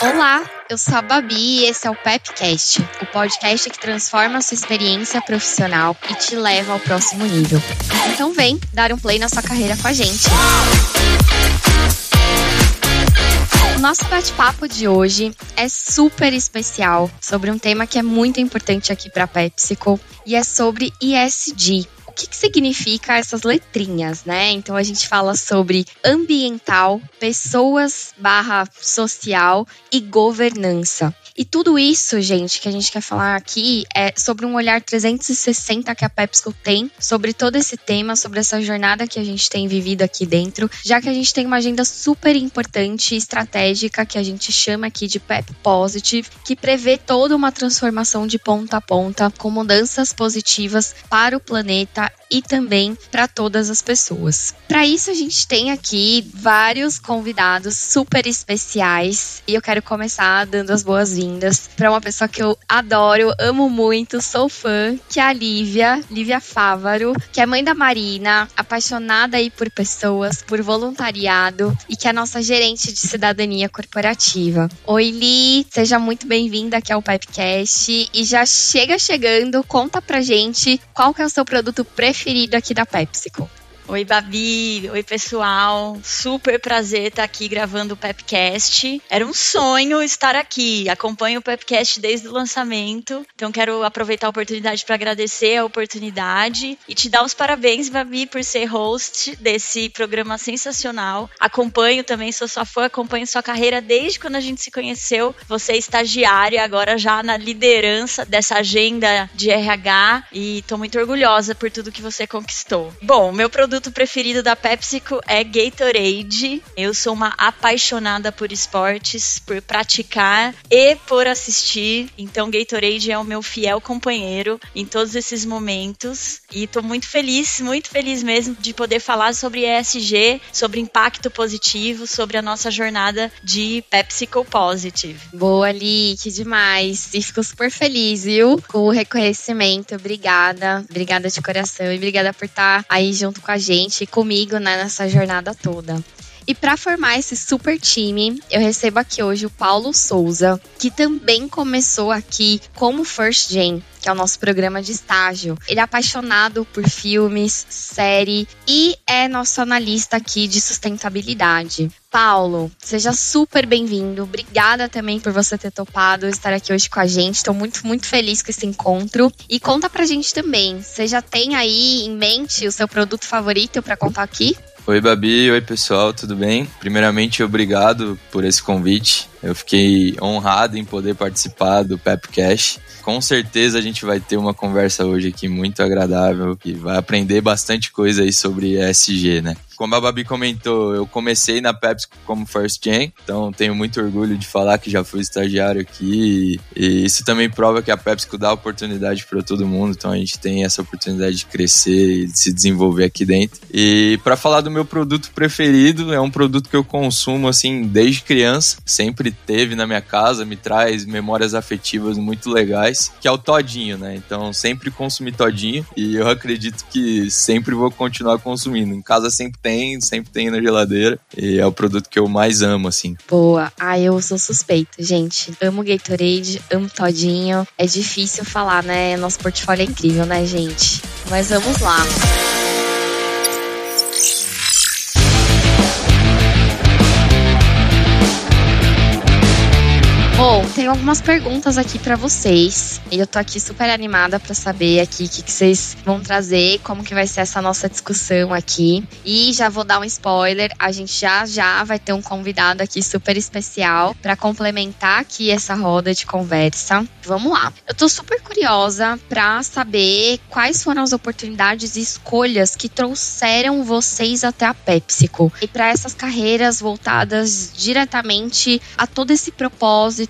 Olá, eu sou a Babi e esse é o Pepcast, o podcast que transforma a sua experiência profissional e te leva ao próximo nível. Então vem dar um play na sua carreira com a gente. O nosso bate-papo de hoje é super especial sobre um tema que é muito importante aqui para a PepsiCo e é sobre ESG, que, que significa essas letrinhas, né? Então a gente fala sobre ambiental, pessoas barra social e governança. E tudo isso, gente, que a gente quer falar aqui é sobre um olhar 360 que a PepsiCo tem sobre todo esse tema, sobre essa jornada que a gente tem vivido aqui dentro, já que a gente tem uma agenda super importante e estratégica que a gente chama aqui de Pep Positive, que prevê toda uma transformação de ponta a ponta com mudanças positivas para o planeta e também para todas as pessoas. Para isso a gente tem aqui vários convidados super especiais e eu quero começar dando as boas-vindas para uma pessoa que eu adoro, amo muito, sou fã, que é a Lívia, Lívia Fávaro, que é mãe da Marina, apaixonada aí por pessoas, por voluntariado e que é nossa gerente de cidadania corporativa. Oi, Li, seja muito bem-vinda aqui ao Pipecast e já chega chegando, conta pra gente qual que é o seu produto preferido aqui da PepsiCo. Oi, Babi. Oi, pessoal. Super prazer estar aqui gravando o Pepcast. Era um sonho estar aqui. Acompanho o Pepcast desde o lançamento. Então, quero aproveitar a oportunidade para agradecer a oportunidade e te dar os parabéns, Babi, por ser host desse programa sensacional. Acompanho também, sou sua fã, acompanho sua carreira desde quando a gente se conheceu. Você é estagiária, agora já na liderança dessa agenda de RH e estou muito orgulhosa por tudo que você conquistou. Bom, meu produto produto preferido da PepsiCo é Gatorade. Eu sou uma apaixonada por esportes, por praticar e por assistir. Então, Gatorade é o meu fiel companheiro em todos esses momentos. E tô muito feliz, muito feliz mesmo de poder falar sobre ESG, sobre impacto positivo, sobre a nossa jornada de PepsiCo Positive. Boa, Li, que demais. E fico super feliz, viu? Com o reconhecimento. Obrigada. Obrigada de coração e obrigada por estar aí junto com a gente gente, comigo né, nessa jornada toda. E para formar esse super time, eu recebo aqui hoje o Paulo Souza, que também começou aqui como First Gen, que é o nosso programa de estágio. Ele é apaixonado por filmes, série e é nosso analista aqui de sustentabilidade. Paulo, seja super bem-vindo. Obrigada também por você ter topado estar aqui hoje com a gente. Estou muito, muito feliz com esse encontro. E conta pra gente também, você já tem aí em mente o seu produto favorito para contar aqui? Oi, Babi. Oi, pessoal. Tudo bem? Primeiramente, obrigado por esse convite. Eu fiquei honrado em poder participar do Pepcast. Com certeza a gente vai ter uma conversa hoje aqui muito agradável e vai aprender bastante coisa aí sobre ESG, né? como a Babi comentou, eu comecei na Pepsi como first gen, então tenho muito orgulho de falar que já fui estagiário aqui e, isso também prova que a Pepsi dá oportunidade para todo mundo, então a gente tem essa oportunidade de crescer e de se desenvolver aqui dentro. E para falar do meu produto preferido, é um produto que eu consumo assim desde criança, sempre teve na minha casa, me traz memórias afetivas muito legais, que é o todinho, né? Então sempre consumi todinho e eu acredito que sempre vou continuar consumindo. Em casa sempre tem sempre tem na geladeira. E é o produto que eu mais amo, assim. Boa. Ah, eu sou suspeito, gente. Amo Gatorade, amo Todinho. É difícil falar, né? Nosso portfólio é incrível, né, gente? Mas vamos lá. Bom, tenho algumas perguntas aqui para vocês. E eu tô aqui super animada para saber aqui o que, que, vocês vão trazer, como que vai ser essa nossa discussão aqui. E já vou dar um spoiler, a gente já já vai ter um convidado aqui super especial para complementar aqui essa roda de conversa. Vamos lá. Eu tô super curiosa para saber quais foram as oportunidades e escolhas que trouxeram vocês até a PepsiCo. E para essas carreiras voltadas diretamente a todo esse propósito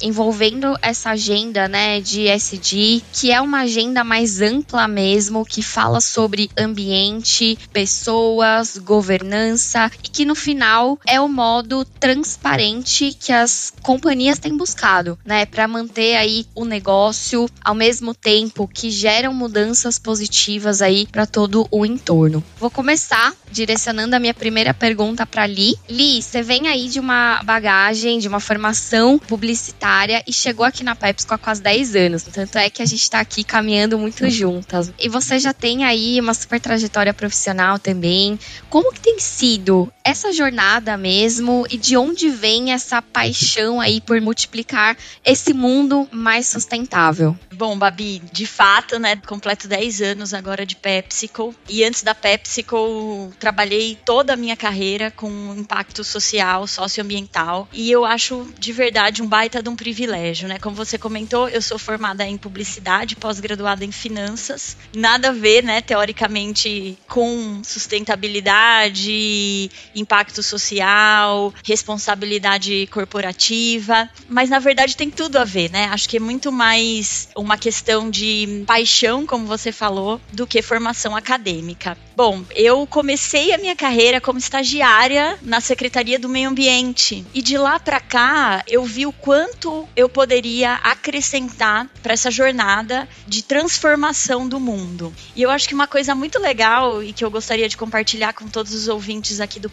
envolvendo essa agenda, né, de SD, que é uma agenda mais ampla mesmo, que fala sobre ambiente, pessoas, governança e que no final é o modo transparente que as companhias têm buscado, né, para manter aí o negócio ao mesmo tempo que geram mudanças positivas aí para todo o entorno. Vou começar direcionando a minha primeira pergunta para Li. Li, você vem aí de uma bagagem, de uma formação publicitária e chegou aqui na PepsiCo há quase 10 anos. Tanto é que a gente está aqui caminhando muito juntas. E você já tem aí uma super trajetória profissional também. Como que tem sido essa jornada mesmo e de onde vem essa paixão aí por multiplicar esse mundo mais sustentável? Bom, Babi, de fato, né, completo 10 anos agora de PepsiCo e antes da PepsiCo trabalhei toda a minha carreira com impacto social, socioambiental e eu acho de verdade um baita de um privilégio, né? Como você comentou, eu sou formada em publicidade, pós-graduada em finanças, nada a ver, né, teoricamente com sustentabilidade, impacto social, responsabilidade corporativa, mas na verdade tem tudo a ver, né? Acho que é muito mais uma questão de paixão, como você falou, do que formação acadêmica. Bom, eu comecei a minha carreira como estagiária na Secretaria do Meio Ambiente e de lá para cá eu vi o quanto eu poderia acrescentar para essa jornada de transformação do mundo. E eu acho que uma coisa muito legal e que eu gostaria de compartilhar com todos os ouvintes aqui do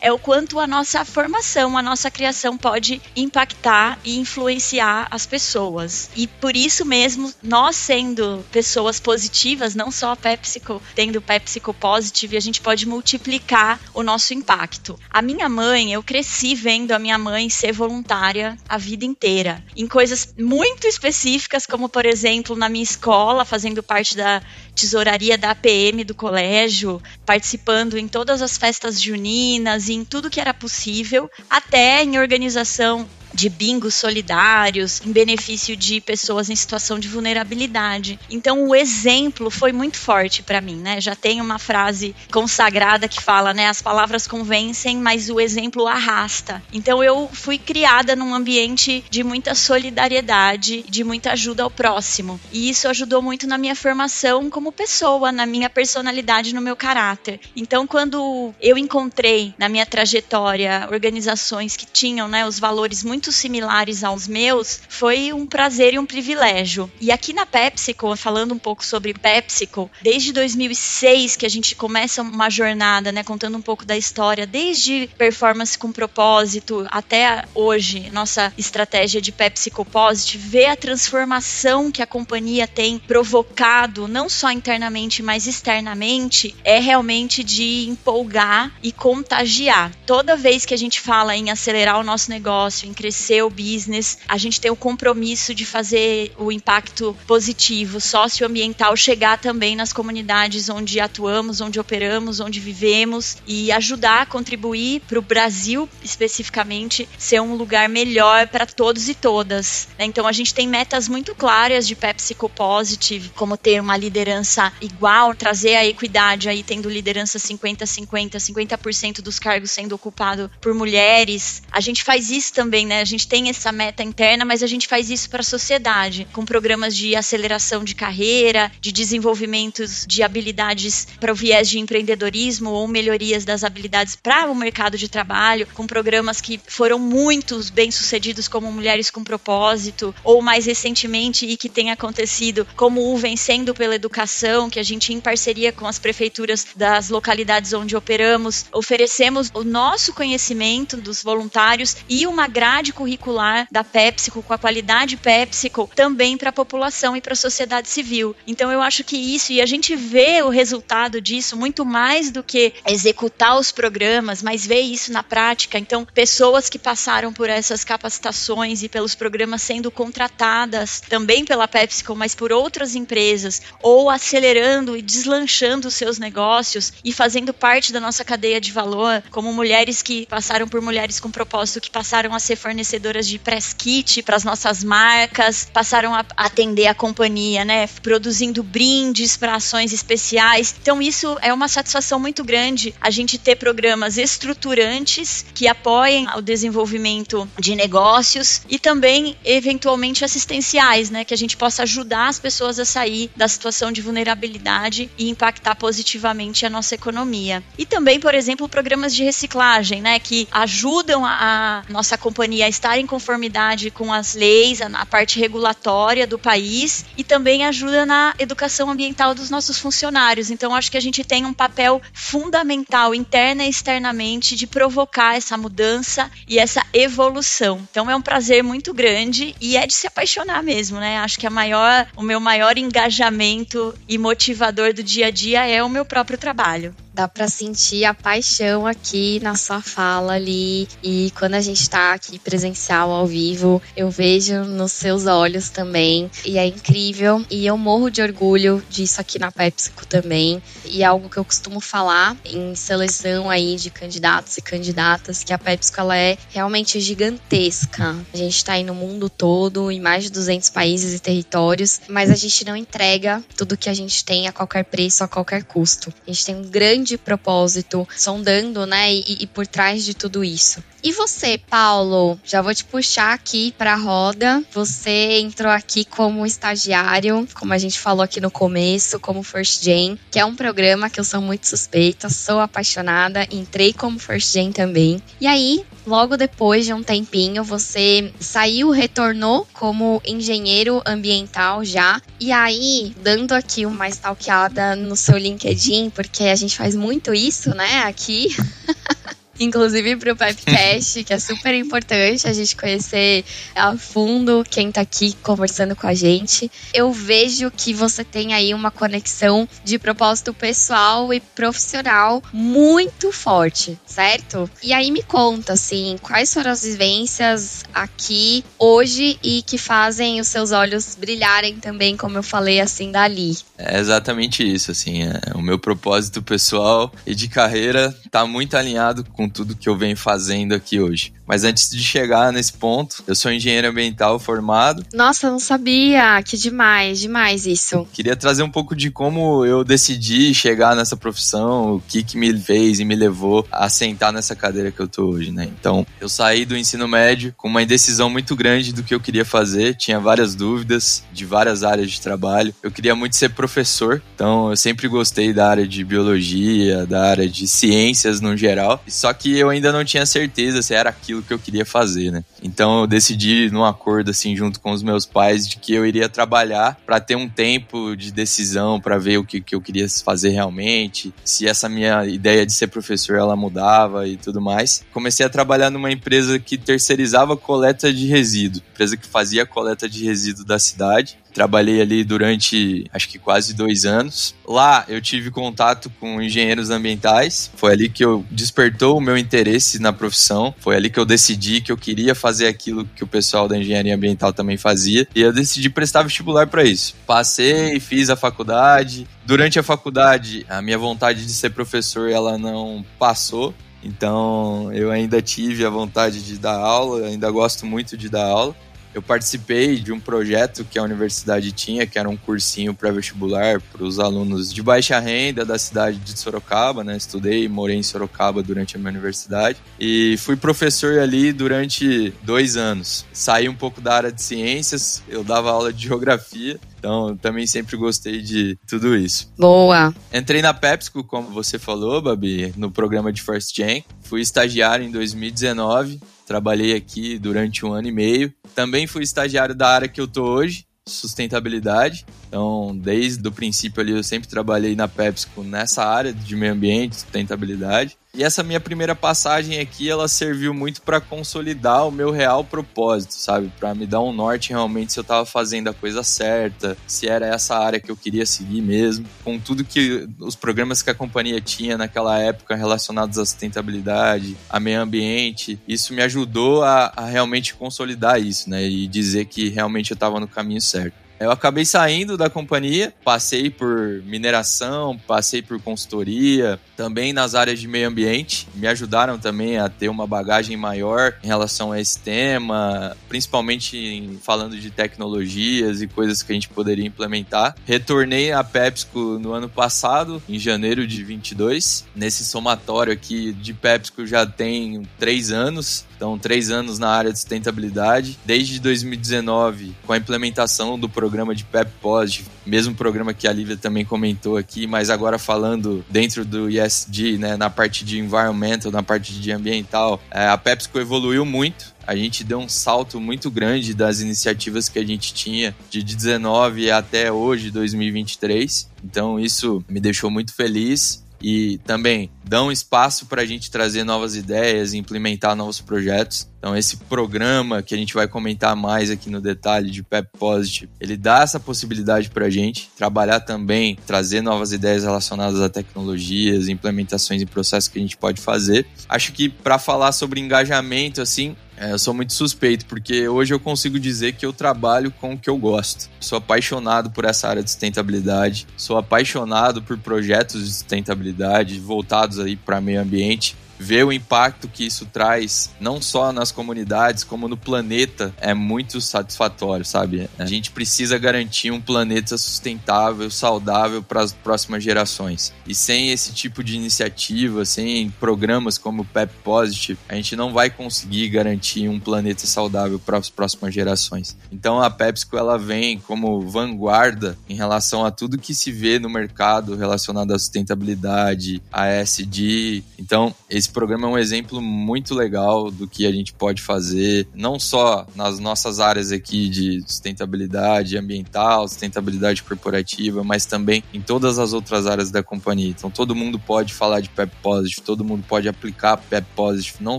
É o quanto a nossa formação, a nossa criação pode impactar e influenciar as pessoas. E por isso mesmo, nós sendo pessoas positivas, não só a PepsiCo tendo PepsiCo Positive, a gente pode multiplicar o nosso impacto. A minha mãe, eu cresci vendo a minha mãe ser voluntária a vida inteira, em coisas muito específicas, como por exemplo, na minha escola, fazendo parte da tesouraria da APM do colégio, participando em todas as festas juninas em tudo que era possível, até em organização de bingos solidários em benefício de pessoas em situação de vulnerabilidade. Então o exemplo foi muito forte para mim, né? Já tem uma frase consagrada que fala, né, as palavras convencem, mas o exemplo arrasta. Então eu fui criada num ambiente de muita solidariedade, de muita ajuda ao próximo. E isso ajudou muito na minha formação como pessoa, na minha personalidade, no meu caráter. Então quando eu encontrei na minha trajetória organizações que tinham, né, os valores muito muito similares aos meus, foi um prazer e um privilégio. E aqui na PepsiCo, falando um pouco sobre PepsiCo, desde 2006 que a gente começa uma jornada, né, contando um pouco da história, desde performance com propósito até hoje, nossa estratégia de PepsiCo Positive, ver a transformação que a companhia tem provocado, não só internamente, mas externamente, é realmente de empolgar e contagiar. Toda vez que a gente fala em acelerar o nosso negócio, em crescer crescer o business, a gente tem o compromisso de fazer o impacto positivo socioambiental chegar também nas comunidades onde atuamos, onde operamos, onde vivemos e ajudar a contribuir para o Brasil especificamente ser um lugar melhor para todos e todas. Né? Então a gente tem metas muito claras de PepsiCo Positive, como ter uma liderança igual, trazer a equidade aí tendo liderança 50-50, 50% dos cargos sendo ocupado por mulheres. A gente faz isso também, né? Gente tem essa meta interna, mas a gente faz isso para a sociedade, com programas de aceleração de carreira, de desenvolvimentos de habilidades para o viés de empreendedorismo ou melhorias das habilidades para o mercado de trabalho, com programas que foram muitos bem sucedidos, como Mulheres com Propósito, ou mais recentemente e que tem acontecido, como o Vencendo pela Educação, que a gente, em parceria com as prefeituras das localidades onde operamos, oferecemos o nosso conhecimento dos voluntários e uma grade curricular da PepsiCo, com a qualidade PepsiCo, também para a população e para a sociedade civil. Então eu acho que isso, e a gente vê o resultado disso muito mais do que executar os programas, mas ver isso na prática. Então, pessoas que passaram por essas capacitações e pelos programas sendo contratadas também pela PepsiCo, mas por outras empresas, ou acelerando e deslanchando seus negócios e fazendo parte da nossa cadeia de valor, como mulheres que passaram por mulheres com propósito, que passaram a ser fornecedoras de press kit para as nossas marcas, passaram a atender a companhia, né, produzindo brindes para ações especiais. Então isso é uma satisfação muito grande a gente ter programas estruturantes que apoiem o desenvolvimento de negócios e também eventualmente assistenciais, né, que a gente possa ajudar as pessoas a sair da situação de vulnerabilidade e impactar positivamente a nossa economia. E também, por exemplo, programas de reciclagem, né, que ajudam a, a nossa companhia a estar em conformidade com as leis, a, a parte regulatória do país e também ajuda na educação ambiental dos nossos funcionários. Então, acho que a gente tem um papel fundamental, interna e externamente, de provocar essa mudança e essa evolução. Então, é um prazer muito grande e é de se apaixonar mesmo, né? Acho que a maior, o meu maior engajamento e motivador do dia a dia é o meu próprio trabalho. Dá para sentir a paixão aqui na sua fala ali. E quando a gente tá aqui presencial, ao vivo, eu vejo nos seus olhos também. E é incrível. E eu morro de orgulho disso aqui na PepsiCo também. E é algo que eu costumo falar em seleção aí de candidatos e candidatas, que a PepsiCo ela é realmente gigantesca. A gente tá aí no mundo todo, em mais de 200 países e territórios, mas a gente não entrega tudo que a gente tem a qualquer preço, a qualquer custo. A gente tem um grande grande propósito sondando, né? E, e, por trás de tudo isso. E você, Paulo? Já vou te puxar aqui para a roda. Você entrou aqui como estagiário, como a gente falou aqui no começo, como First Gen, que é um programa que eu sou muito suspeita, sou apaixonada, entrei como First Gen também. E aí, logo depois de um tempinho, você saiu, retornou como engenheiro ambiental já. E aí, dando aqui uma stalkeada no seu LinkedIn, porque a gente faz muito isso, né, aqui. inclusive para o que é super importante a gente conhecer a fundo quem está aqui conversando com a gente. Eu vejo que você tem aí uma conexão de propósito pessoal e profissional muito forte, certo? E aí me conta, assim, quais foram as vivências aqui hoje e que fazem os seus olhos brilharem também, como eu falei, assim, dali. É exatamente isso, assim, é, o meu propósito pessoal e de carreira está muito alinhado com com tudo que eu venho fazendo aqui hoje. Mas antes de chegar nesse ponto, eu sou engenheiro ambiental formado. Nossa, não sabia. Que demais, demais isso. Queria trazer um pouco de como eu decidi chegar nessa profissão, o que que me fez e me levou a sentar nessa cadeira que eu tô hoje, né? Então, eu saí do ensino médio com uma indecisão muito grande do que eu queria fazer, tinha várias dúvidas de várias áreas de trabalho. Eu queria muito ser professor, então eu sempre gostei da área de biologia, da área de ciências no geral. Só que eu ainda não tinha certeza se era aquilo que eu queria fazer, né? Então eu decidi num acordo assim junto com os meus pais de que eu iria trabalhar para ter um tempo de decisão para ver o que, que eu queria fazer realmente, se essa minha ideia de ser professor ela mudava e tudo mais. Comecei a trabalhar numa empresa que terceirizava coleta de resíduo, empresa que fazia coleta de resíduo da cidade Trabalhei ali durante acho que quase dois anos. Lá eu tive contato com engenheiros ambientais. Foi ali que eu despertou o meu interesse na profissão. Foi ali que eu decidi que eu queria fazer aquilo que o pessoal da engenharia ambiental também fazia. E eu decidi prestar vestibular para isso. Passei, fiz a faculdade. Durante a faculdade, a minha vontade de ser professor ela não passou. Então eu ainda tive a vontade de dar aula, ainda gosto muito de dar aula eu participei de um projeto que a universidade tinha, que era um cursinho pré-vestibular para os alunos de baixa renda da cidade de Sorocaba, né? Estudei e morei em Sorocaba durante a minha universidade e fui professor ali durante dois anos. Saí um pouco da área de ciências, eu dava aula de geografia então, também sempre gostei de tudo isso. Boa. Entrei na PepsiCo, como você falou, Babi, no programa de First Gen. Fui estagiário em 2019. Trabalhei aqui durante um ano e meio. Também fui estagiário da área que eu tô hoje, sustentabilidade. Então, desde o princípio ali, eu sempre trabalhei na PepsiCo nessa área de meio ambiente, sustentabilidade. E essa minha primeira passagem aqui, ela serviu muito para consolidar o meu real propósito, sabe? Para me dar um norte realmente se eu estava fazendo a coisa certa, se era essa área que eu queria seguir mesmo. Com tudo que os programas que a companhia tinha naquela época relacionados à sustentabilidade, a meio ambiente, isso me ajudou a, a realmente consolidar isso, né? E dizer que realmente eu estava no caminho certo. Eu acabei saindo da companhia, passei por mineração, passei por consultoria, também nas áreas de meio ambiente. Me ajudaram também a ter uma bagagem maior em relação a esse tema, principalmente em, falando de tecnologias e coisas que a gente poderia implementar. Retornei a PepsiCo no ano passado, em janeiro de 22. Nesse somatório aqui de PepsiCo já tem três anos. Então, três anos na área de sustentabilidade. Desde 2019, com a implementação do programa de PEP Positive, mesmo programa que a Lívia também comentou aqui, mas agora falando dentro do ESG, né, na parte de environmental, na parte de ambiental, é, a PepsiCo evoluiu muito a gente deu um salto muito grande das iniciativas que a gente tinha de 19 até hoje, 2023. Então isso me deixou muito feliz e também dão espaço para a gente trazer novas ideias, implementar novos projetos. Então, esse programa que a gente vai comentar mais aqui no detalhe de Pep Positive, ele dá essa possibilidade para a gente trabalhar também, trazer novas ideias relacionadas a tecnologias, implementações e processos que a gente pode fazer. Acho que para falar sobre engajamento, assim, é, eu sou muito suspeito, porque hoje eu consigo dizer que eu trabalho com o que eu gosto. Sou apaixonado por essa área de sustentabilidade, sou apaixonado por projetos de sustentabilidade voltados aí para meio ambiente ver o impacto que isso traz, não só nas comunidades, como no planeta, é muito satisfatório, sabe? A gente precisa garantir um planeta sustentável, saudável para as próximas gerações. E sem esse tipo de iniciativa, sem programas como o PEP Positive, a gente não vai conseguir garantir um planeta saudável para as próximas gerações. Então a PepsiCo ela vem como vanguarda em relação a tudo que se vê no mercado relacionado à sustentabilidade, a SD. Então, esse esse programa é um exemplo muito legal do que a gente pode fazer, não só nas nossas áreas aqui de sustentabilidade ambiental, sustentabilidade corporativa, mas também em todas as outras áreas da companhia. Então todo mundo pode falar de Pep Positive, todo mundo pode aplicar Pep Positive, não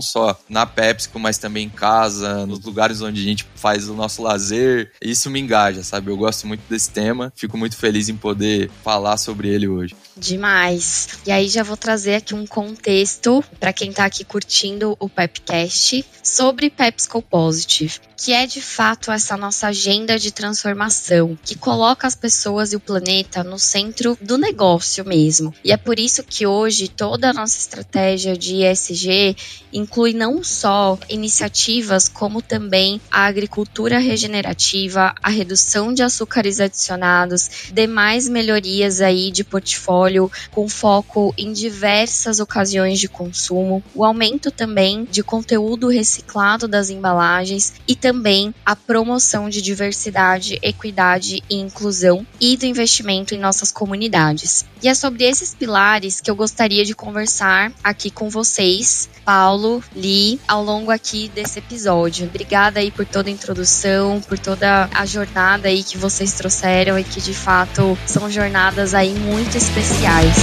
só na PepsiCo, mas também em casa, nos lugares onde a gente faz o nosso lazer. Isso me engaja, sabe? Eu gosto muito desse tema, fico muito feliz em poder falar sobre ele hoje. Demais. E aí já vou trazer aqui um contexto para quem está aqui curtindo o Pepcast sobre PepsiCo Positive, que é de fato essa nossa agenda de transformação que coloca as pessoas e o planeta no centro do negócio mesmo. E é por isso que hoje toda a nossa estratégia de ESG inclui não só iniciativas como também a agricultura regenerativa, a redução de açúcares adicionados, demais melhorias aí de portfólio óleo com foco em diversas ocasiões de consumo, o aumento também de conteúdo reciclado das embalagens e também a promoção de diversidade, equidade e inclusão e do investimento em nossas comunidades. E é sobre esses pilares que eu gostaria de conversar aqui com vocês, Paulo, Li, ao longo aqui desse episódio. Obrigada aí por toda a introdução, por toda a jornada aí que vocês trouxeram e que de fato são jornadas aí muito especiais sociais.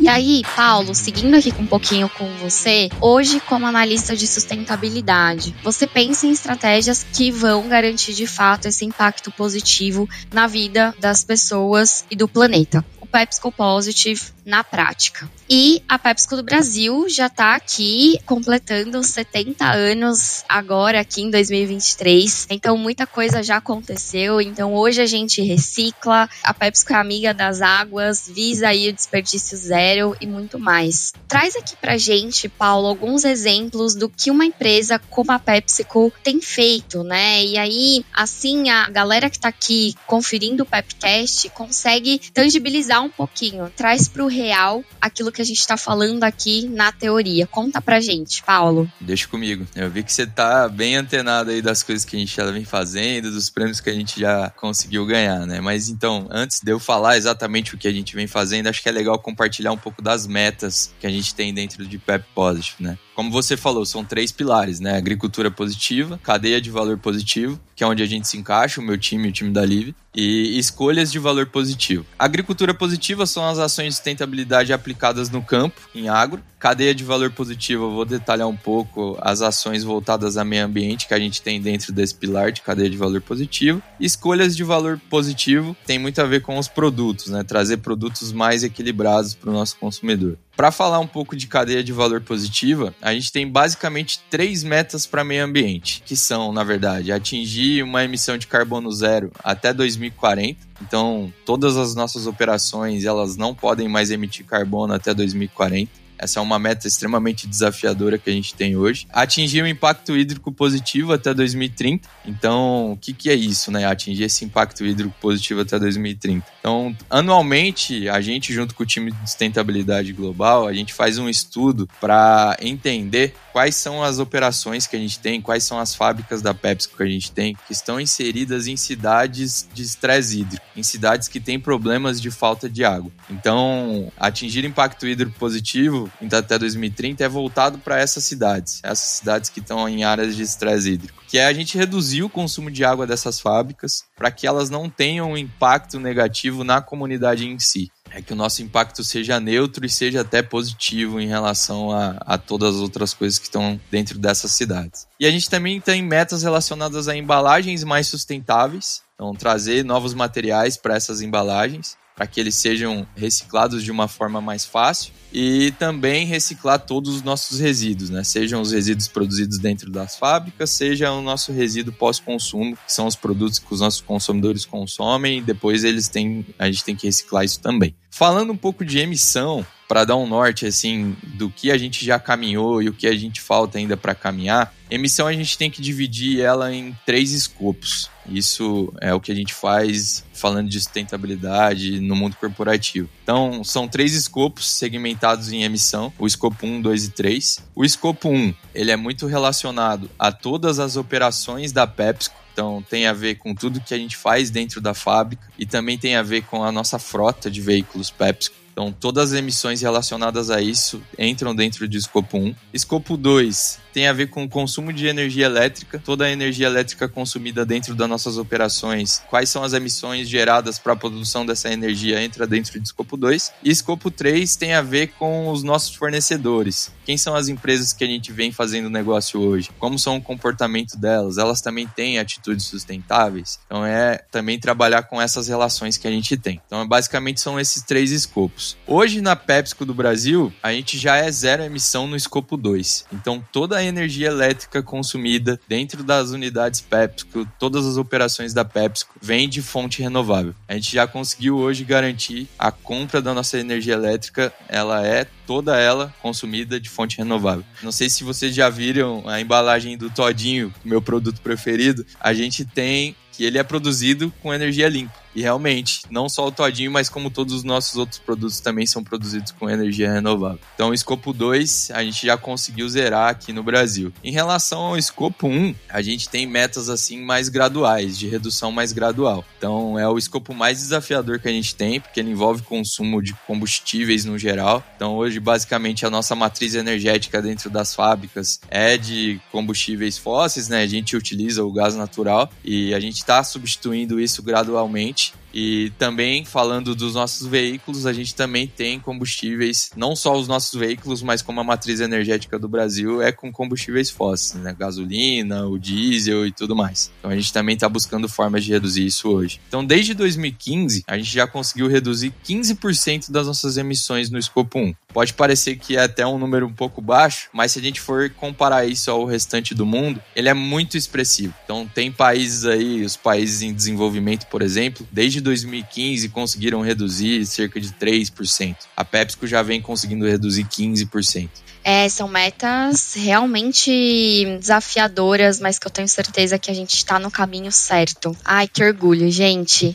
E aí, Paulo, seguindo aqui um pouquinho com você, hoje como analista de sustentabilidade, você pensa em estratégias que vão garantir de fato esse impacto positivo na vida das pessoas e do planeta. PepsiCo Positive na prática. E a PepsiCo do Brasil já está aqui completando 70 anos agora aqui em 2023. Então muita coisa já aconteceu. Então hoje a gente recicla, a PepsiCo é amiga das águas, visa aí o desperdício zero e muito mais. Traz aqui pra gente, Paulo, alguns exemplos do que uma empresa como a PepsiCo tem feito, né? E aí, assim, a galera que está aqui conferindo o Pepcast consegue tangibilizar um pouquinho, traz pro real aquilo que a gente está falando aqui na teoria. Conta pra gente, Paulo. Deixa comigo. Eu vi que você tá bem antenado aí das coisas que a gente já vem fazendo, dos prêmios que a gente já conseguiu ganhar, né? Mas então, antes de eu falar exatamente o que a gente vem fazendo, acho que é legal compartilhar um pouco das metas que a gente tem dentro de Pep Positive, né? Como você falou, são três pilares, né? Agricultura positiva, cadeia de valor positivo, que é onde a gente se encaixa, o meu time o time da Live, e escolhas de valor positivo. Agricultura positiva são as ações de sustentabilidade aplicadas no campo, em agro. Cadeia de valor positivo, eu vou detalhar um pouco as ações voltadas a meio ambiente que a gente tem dentro desse pilar de cadeia de valor positivo. Escolhas de valor positivo tem muito a ver com os produtos, né? Trazer produtos mais equilibrados para o nosso consumidor. Para falar um pouco de cadeia de valor positiva, a gente tem basicamente três metas para meio ambiente, que são, na verdade, atingir uma emissão de carbono zero até 2040. Então, todas as nossas operações, elas não podem mais emitir carbono até 2040. Essa é uma meta extremamente desafiadora que a gente tem hoje. Atingir um impacto hídrico positivo até 2030. Então, o que, que é isso, né? Atingir esse impacto hídrico positivo até 2030. Então, anualmente, a gente, junto com o time de sustentabilidade global, a gente faz um estudo para entender quais são as operações que a gente tem, quais são as fábricas da PepsiCo que a gente tem, que estão inseridas em cidades de estresse hídrico, em cidades que têm problemas de falta de água. Então, atingir impacto hídrico positivo até 2030 é voltado para essas cidades, essas cidades que estão em áreas de estresse hídrico, que é a gente reduzir o consumo de água dessas fábricas para que elas não tenham um impacto negativo na comunidade em si. É que o nosso impacto seja neutro e seja até positivo em relação a, a todas as outras coisas que estão dentro dessas cidades. E a gente também tem metas relacionadas a embalagens mais sustentáveis, então trazer novos materiais para essas embalagens para que eles sejam reciclados de uma forma mais fácil e também reciclar todos os nossos resíduos, né? Sejam os resíduos produzidos dentro das fábricas, seja o nosso resíduo pós-consumo, que são os produtos que os nossos consumidores consomem e depois eles têm, a gente tem que reciclar isso também. Falando um pouco de emissão, para dar um norte assim do que a gente já caminhou e o que a gente falta ainda para caminhar, emissão a gente tem que dividir ela em três escopos. Isso é o que a gente faz falando de sustentabilidade no mundo corporativo. Então, são três escopos segmentados em emissão, o escopo 1, 2 e 3. O escopo 1, ele é muito relacionado a todas as operações da PepsiCo, então tem a ver com tudo que a gente faz dentro da fábrica e também tem a ver com a nossa frota de veículos PepsiCo. Então, todas as emissões relacionadas a isso entram dentro do escopo 1. Escopo 2 tem a ver com o consumo de energia elétrica, toda a energia elétrica consumida dentro das nossas operações, quais são as emissões geradas para a produção dessa energia entra dentro do escopo 2. E escopo 3 tem a ver com os nossos fornecedores. Quem são as empresas que a gente vem fazendo negócio hoje? Como são o comportamento delas? Elas também têm atitudes sustentáveis? Então é também trabalhar com essas relações que a gente tem. Então basicamente são esses três escopos. Hoje na PepsiCo do Brasil, a gente já é zero emissão no escopo 2. Então toda a energia elétrica consumida dentro das unidades PepsiCo, todas as operações da PepsiCo, vem de fonte renovável. A gente já conseguiu hoje garantir a compra da nossa energia elétrica, ela é toda ela consumida de fonte renovável. Não sei se vocês já viram a embalagem do Todinho, meu produto preferido. A gente tem que ele é produzido com energia limpa. E realmente, não só o todinho, mas como todos os nossos outros produtos também são produzidos com energia renovável. Então, o escopo 2 a gente já conseguiu zerar aqui no Brasil. Em relação ao escopo 1, um, a gente tem metas assim mais graduais, de redução mais gradual. Então, é o escopo mais desafiador que a gente tem, porque ele envolve consumo de combustíveis no geral. Então, hoje, basicamente, a nossa matriz energética dentro das fábricas é de combustíveis fósseis, né? A gente utiliza o gás natural e a gente está substituindo isso gradualmente e também falando dos nossos veículos, a gente também tem combustíveis, não só os nossos veículos, mas como a matriz energética do Brasil é com combustíveis fósseis, né? Gasolina, o diesel e tudo mais. Então a gente também está buscando formas de reduzir isso hoje. Então desde 2015, a gente já conseguiu reduzir 15% das nossas emissões no escopo 1. Pode parecer que é até um número um pouco baixo, mas se a gente for comparar isso ao restante do mundo, ele é muito expressivo. Então tem países aí, os países em desenvolvimento, por exemplo, desde 2015 conseguiram reduzir cerca de 3%. A PepsiCo já vem conseguindo reduzir 15%. É, são metas realmente desafiadoras, mas que eu tenho certeza que a gente está no caminho certo. Ai, que orgulho, gente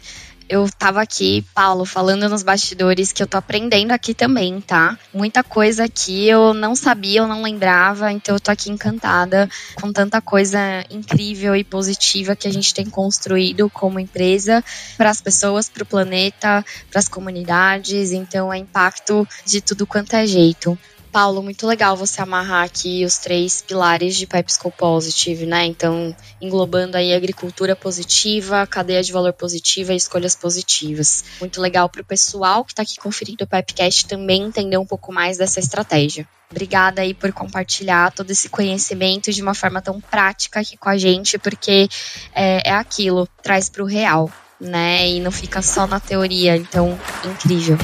eu tava aqui, Paulo, falando nos bastidores que eu tô aprendendo aqui também, tá? Muita coisa aqui eu não sabia, eu não lembrava, então eu tô aqui encantada com tanta coisa incrível e positiva que a gente tem construído como empresa para as pessoas, para o planeta, para as comunidades, então é impacto de tudo quanto é jeito. Paulo, muito legal você amarrar aqui os três pilares de PepsiCo Positive, né? Então, englobando aí agricultura positiva, cadeia de valor positiva e escolhas positivas. Muito legal para o pessoal que está aqui conferindo o Pepcast também entender um pouco mais dessa estratégia. Obrigada aí por compartilhar todo esse conhecimento de uma forma tão prática aqui com a gente, porque é, é aquilo, traz para o real, né? E não fica só na teoria. Então, incrível.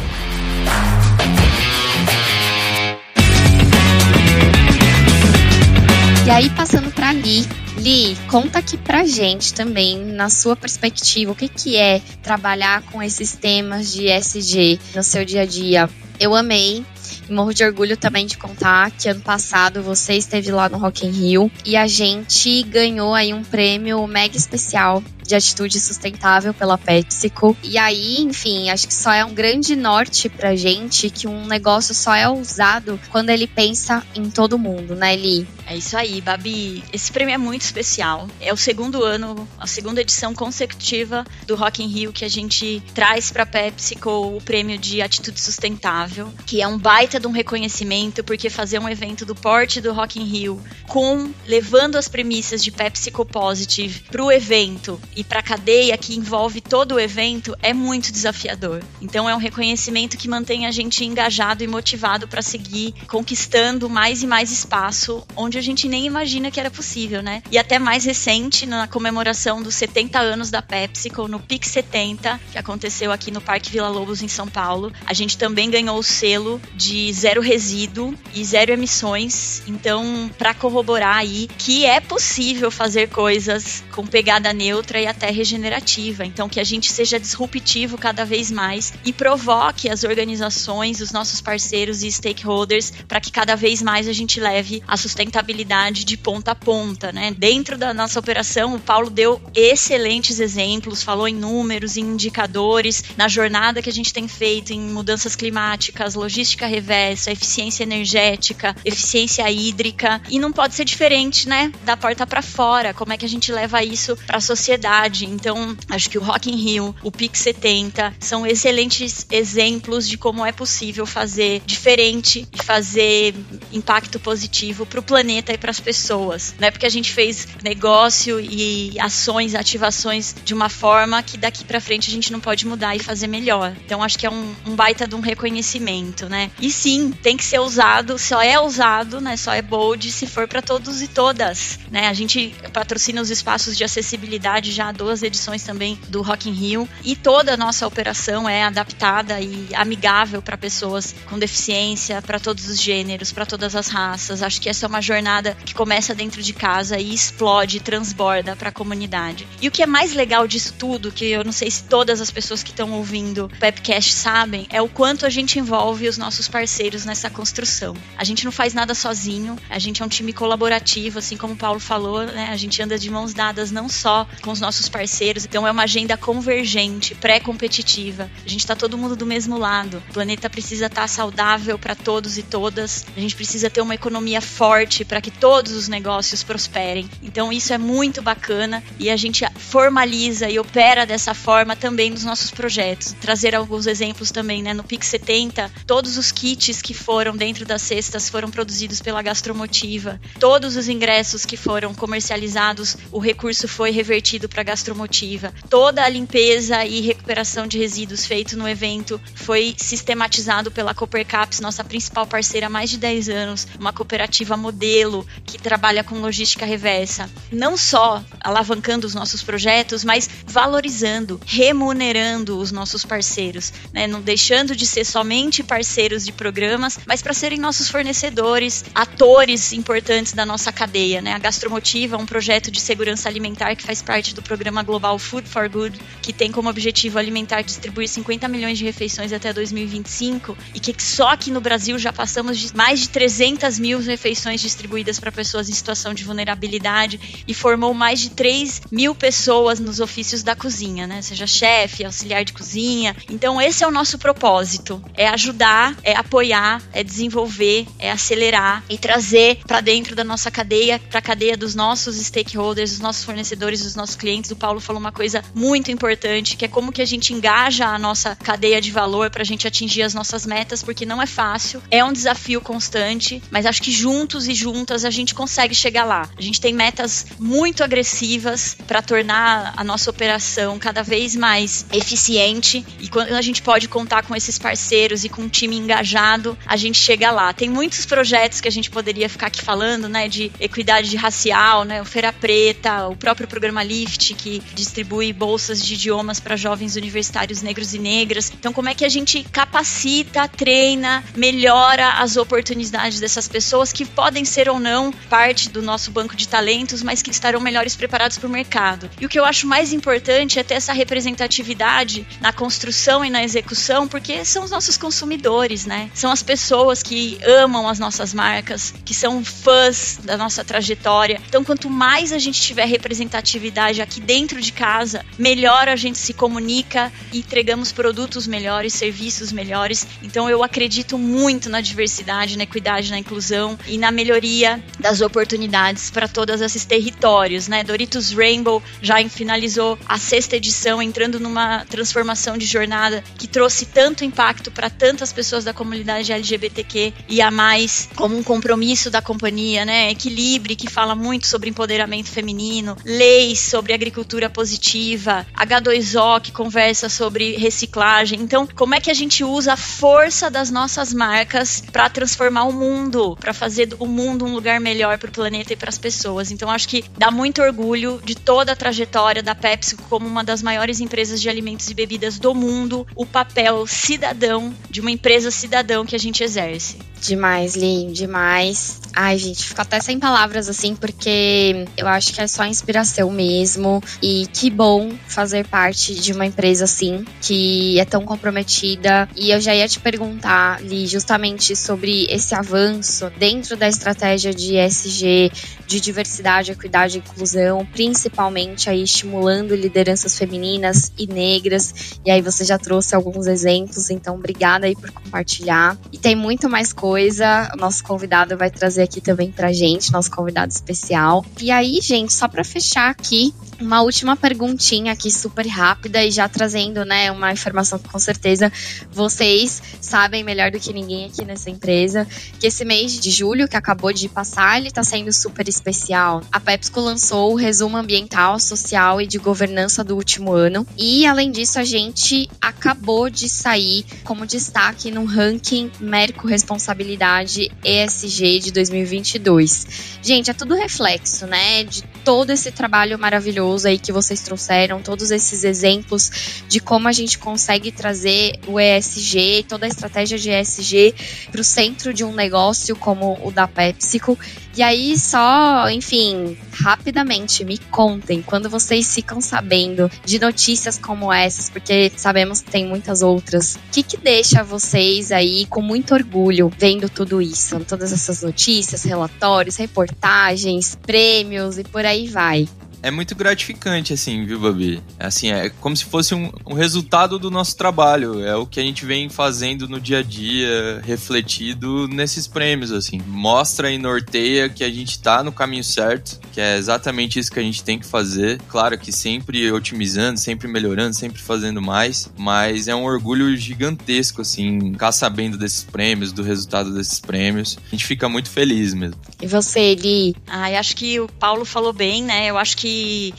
E aí, passando para Li, Li, conta aqui pra gente também, na sua perspectiva, o que, que é trabalhar com esses temas de SG no seu dia a dia. Eu amei, e morro de orgulho também de contar que ano passado você esteve lá no Rock in Rio e a gente ganhou aí um prêmio mega especial de atitude sustentável pela PepsiCo. E aí, enfim, acho que só é um grande norte pra gente que um negócio só é usado quando ele pensa em todo mundo, né, Eli? É isso aí, Babi. Esse prêmio é muito especial. É o segundo ano, a segunda edição consecutiva do Rock in Rio que a gente traz para PepsiCo o prêmio de atitude sustentável, que é um baita de um reconhecimento porque fazer um evento do porte do Rock in Rio com levando as premissas de PepsiCo Positive para o evento e para a cadeia que envolve todo o evento é muito desafiador. Então é um reconhecimento que mantém a gente engajado e motivado para seguir conquistando mais e mais espaço onde a gente nem imagina que era possível, né? E até mais recente, na comemoração dos 70 anos da PepsiCo, no PIC 70, que aconteceu aqui no Parque Vila Lobos, em São Paulo, a gente também ganhou o selo de zero resíduo e zero emissões. Então, para corroborar aí que é possível fazer coisas com pegada neutra e até regenerativa. Então, que a gente seja disruptivo cada vez mais e provoque as organizações, os nossos parceiros e stakeholders para que cada vez mais a gente leve a sustentabilidade de ponta a ponta, né? Dentro da nossa operação, o Paulo deu excelentes exemplos, falou em números, em indicadores, na jornada que a gente tem feito em mudanças climáticas, logística reversa, eficiência energética, eficiência hídrica, e não pode ser diferente, né? Da porta para fora. Como é que a gente leva isso para a sociedade? Então, acho que o Rock in Rio, o Pix 70 são excelentes exemplos de como é possível fazer diferente e fazer impacto positivo para o planeta e para as pessoas. Não é porque a gente fez negócio e ações, ativações de uma forma que daqui para frente a gente não pode mudar e fazer melhor. Então, acho que é um, um baita de um reconhecimento, né? E sim, tem que ser usado, só é usado, né? Só é bold se for para todos e todas, né? A gente patrocina os espaços de acessibilidade já duas edições também do Rock in Rio e toda a nossa operação é adaptada e amigável para pessoas com deficiência, para todos os gêneros, para todas as raças. Acho que essa é uma jornada que começa dentro de casa e explode, transborda para a comunidade. E o que é mais legal disso tudo, que eu não sei se todas as pessoas que estão ouvindo o Pepcast sabem, é o quanto a gente envolve os nossos parceiros nessa construção. A gente não faz nada sozinho, a gente é um time colaborativo, assim como o Paulo falou, né? A gente anda de mãos dadas não só com os nossos parceiros. Então é uma agenda convergente, pré-competitiva. A gente está todo mundo do mesmo lado. O planeta precisa estar tá saudável para todos e todas. A gente precisa ter uma economia forte para que todos os negócios prosperem. Então isso é muito bacana e a gente formaliza e opera dessa forma também nos nossos projetos. Trazer alguns exemplos também, né? No Pix 70, todos os kits que foram dentro das cestas foram produzidos pela Gastromotiva. Todos os ingressos que foram comercializados, o recurso foi revertido para gastromotiva. Toda a limpeza e recuperação de resíduos feito no evento foi sistematizado pela Coopercaps, nossa principal parceira há mais de 10 anos, uma cooperativa modelo que trabalha com logística reversa. Não só alavancando os nossos projetos, mas valorizando, remunerando os nossos parceiros, né? não deixando de ser somente parceiros de programas, mas para serem nossos fornecedores, atores importantes da nossa cadeia. Né? A Gastromotiva é um projeto de segurança alimentar que faz parte do programa global Food for Good, que tem como objetivo alimentar e distribuir 50 milhões de refeições até 2025 e que só aqui no Brasil já passamos de mais de 300 mil refeições distribuídas para pessoas em situação de vulnerabilidade e formou mais de 3 mil pessoas nos ofícios da cozinha, né? Seja chefe, auxiliar de cozinha. Então esse é o nosso propósito: é ajudar, é apoiar, é desenvolver, é acelerar e trazer para dentro da nossa cadeia, para a cadeia dos nossos stakeholders, dos nossos fornecedores, dos nossos clientes clientes, o Paulo falou uma coisa muito importante, que é como que a gente engaja a nossa cadeia de valor para a gente atingir as nossas metas, porque não é fácil, é um desafio constante, mas acho que juntos e juntas a gente consegue chegar lá. A gente tem metas muito agressivas para tornar a nossa operação cada vez mais eficiente e quando a gente pode contar com esses parceiros e com um time engajado, a gente chega lá. Tem muitos projetos que a gente poderia ficar aqui falando, né, de equidade racial, né, o Feira Preta, o próprio programa Lift, Que distribui bolsas de idiomas para jovens universitários negros e negras. Então, como é que a gente capacita, treina, melhora as oportunidades dessas pessoas que podem ser ou não parte do nosso banco de talentos, mas que estarão melhores preparados para o mercado. E o que eu acho mais importante é ter essa representatividade na construção e na execução, porque são os nossos consumidores, né? São as pessoas que amam as nossas marcas, que são fãs da nossa trajetória. Então, quanto mais a gente tiver representatividade aqui dentro de casa, melhor a gente se comunica e entregamos produtos melhores, serviços melhores. Então, eu acredito muito na diversidade, na equidade, na inclusão e na melhoria das oportunidades para todos esses territórios, né? Doritos Rainbow já finalizou a sexta edição, entrando numa transformação de jornada que trouxe tanto impacto para tantas pessoas da comunidade LGBTQ e a mais, como um compromisso da companhia, né? Equilibre, que fala muito sobre empoderamento feminino, leis sobre agricultura positiva, H2O, que conversa sobre reciclagem. Então, como é que a gente usa a força das nossas marcas para transformar o mundo, para fazer o mundo um lugar melhor para o planeta e para as pessoas? Então, acho que dá muito orgulho de toda a trajetória da Pepsi como uma das maiores empresas de alimentos e bebidas do mundo, o papel cidadão de uma empresa cidadão que a gente exerce. Demais, Li, demais. Ai, gente, fico até sem palavras assim, porque eu acho que é só inspiração mesmo. E que bom fazer parte de uma empresa assim, que é tão comprometida. E eu já ia te perguntar, Li, justamente sobre esse avanço dentro da estratégia de ESG, de diversidade, equidade e inclusão, principalmente aí estimulando lideranças femininas e negras. E aí você já trouxe alguns exemplos, então obrigada aí por compartilhar. E tem muito mais coisa, o nosso convidado vai trazer aqui também pra gente, nosso convidado especial. E aí, gente, só para fechar aqui, uma última perguntinha aqui super rápida e já trazendo, né, uma informação que com certeza vocês sabem melhor do que ninguém aqui nessa empresa, que esse mês de julho que acabou de passar, ele tá sendo super especial. A PepsiCo lançou o resumo ambiental, social e de governança do último ano. E além disso, a gente acabou de sair como destaque no ranking Merco ESG de 2022. Gente, é tudo reflexo, né, de todo esse trabalho maravilhoso aí que vocês trouxeram, todos esses exemplos de como a gente consegue trazer o ESG, toda a estratégia de ESG para o centro de um negócio como o da PepsiCo. E aí, só, enfim, rapidamente, me contem quando vocês ficam sabendo de notícias como essas, porque sabemos que tem muitas outras. O que, que deixa vocês aí com muito orgulho vendo tudo isso? Todas essas notícias, relatórios, reportagens, prêmios e por aí vai é muito gratificante, assim, viu, Babi? Assim, é como se fosse um, um, resultado do nosso trabalho. É o que a gente vem fazendo no dia a dia, refletido nesses prêmios, assim. Mostra e norteia que a gente tá no caminho certo, que é exatamente isso que a gente tem que fazer. Claro que sempre otimizando, sempre melhorando, sempre fazendo mais, mas é um orgulho gigantesco, assim, ficar sabendo desses prêmios, do resultado desses prêmios. A gente fica muito feliz mesmo. E você, Eli? Ah, acho que o Paulo falou bem, né? Eu acho que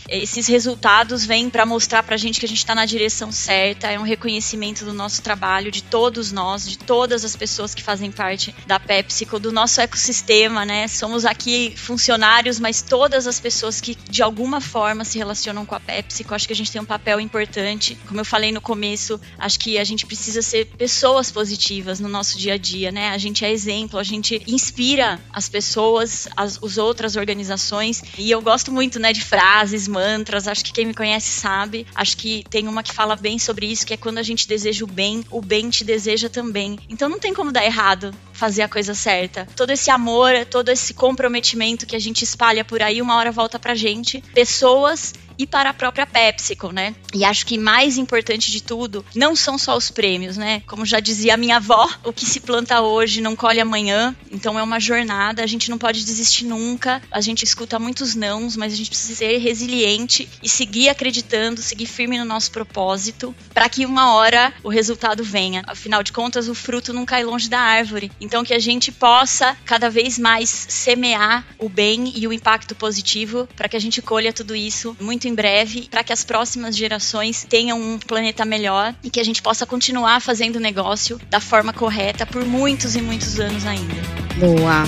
esses resultados vêm para mostrar para a gente que a gente está na direção certa, é um reconhecimento do nosso trabalho, de todos nós, de todas as pessoas que fazem parte da PepsiCo, do nosso ecossistema, né? Somos aqui funcionários, mas todas as pessoas que de alguma forma se relacionam com a PepsiCo, acho que a gente tem um papel importante. Como eu falei no começo, acho que a gente precisa ser pessoas positivas no nosso dia a dia, né? A gente é exemplo, a gente inspira as pessoas, as, as outras organizações, e eu gosto muito, né, de frases mantras, acho que quem me conhece sabe. Acho que tem uma que fala bem sobre isso, que é quando a gente deseja o bem, o bem te deseja também. Então não tem como dar errado fazer a coisa certa. Todo esse amor, todo esse comprometimento que a gente espalha por aí, uma hora volta pra gente. Pessoas e para a própria PepsiCo, né? E acho que mais importante de tudo, não são só os prêmios, né? Como já dizia a minha avó, o que se planta hoje não colhe amanhã, então é uma jornada, a gente não pode desistir nunca. A gente escuta muitos nãos, mas a gente precisa ser resiliente e seguir acreditando, seguir firme no nosso propósito, para que uma hora o resultado venha. Afinal de contas, o fruto não cai longe da árvore. Então que a gente possa cada vez mais semear o bem e o impacto positivo para que a gente colha tudo isso muito muito em breve para que as próximas gerações tenham um planeta melhor e que a gente possa continuar fazendo negócio da forma correta por muitos e muitos anos ainda. Boa.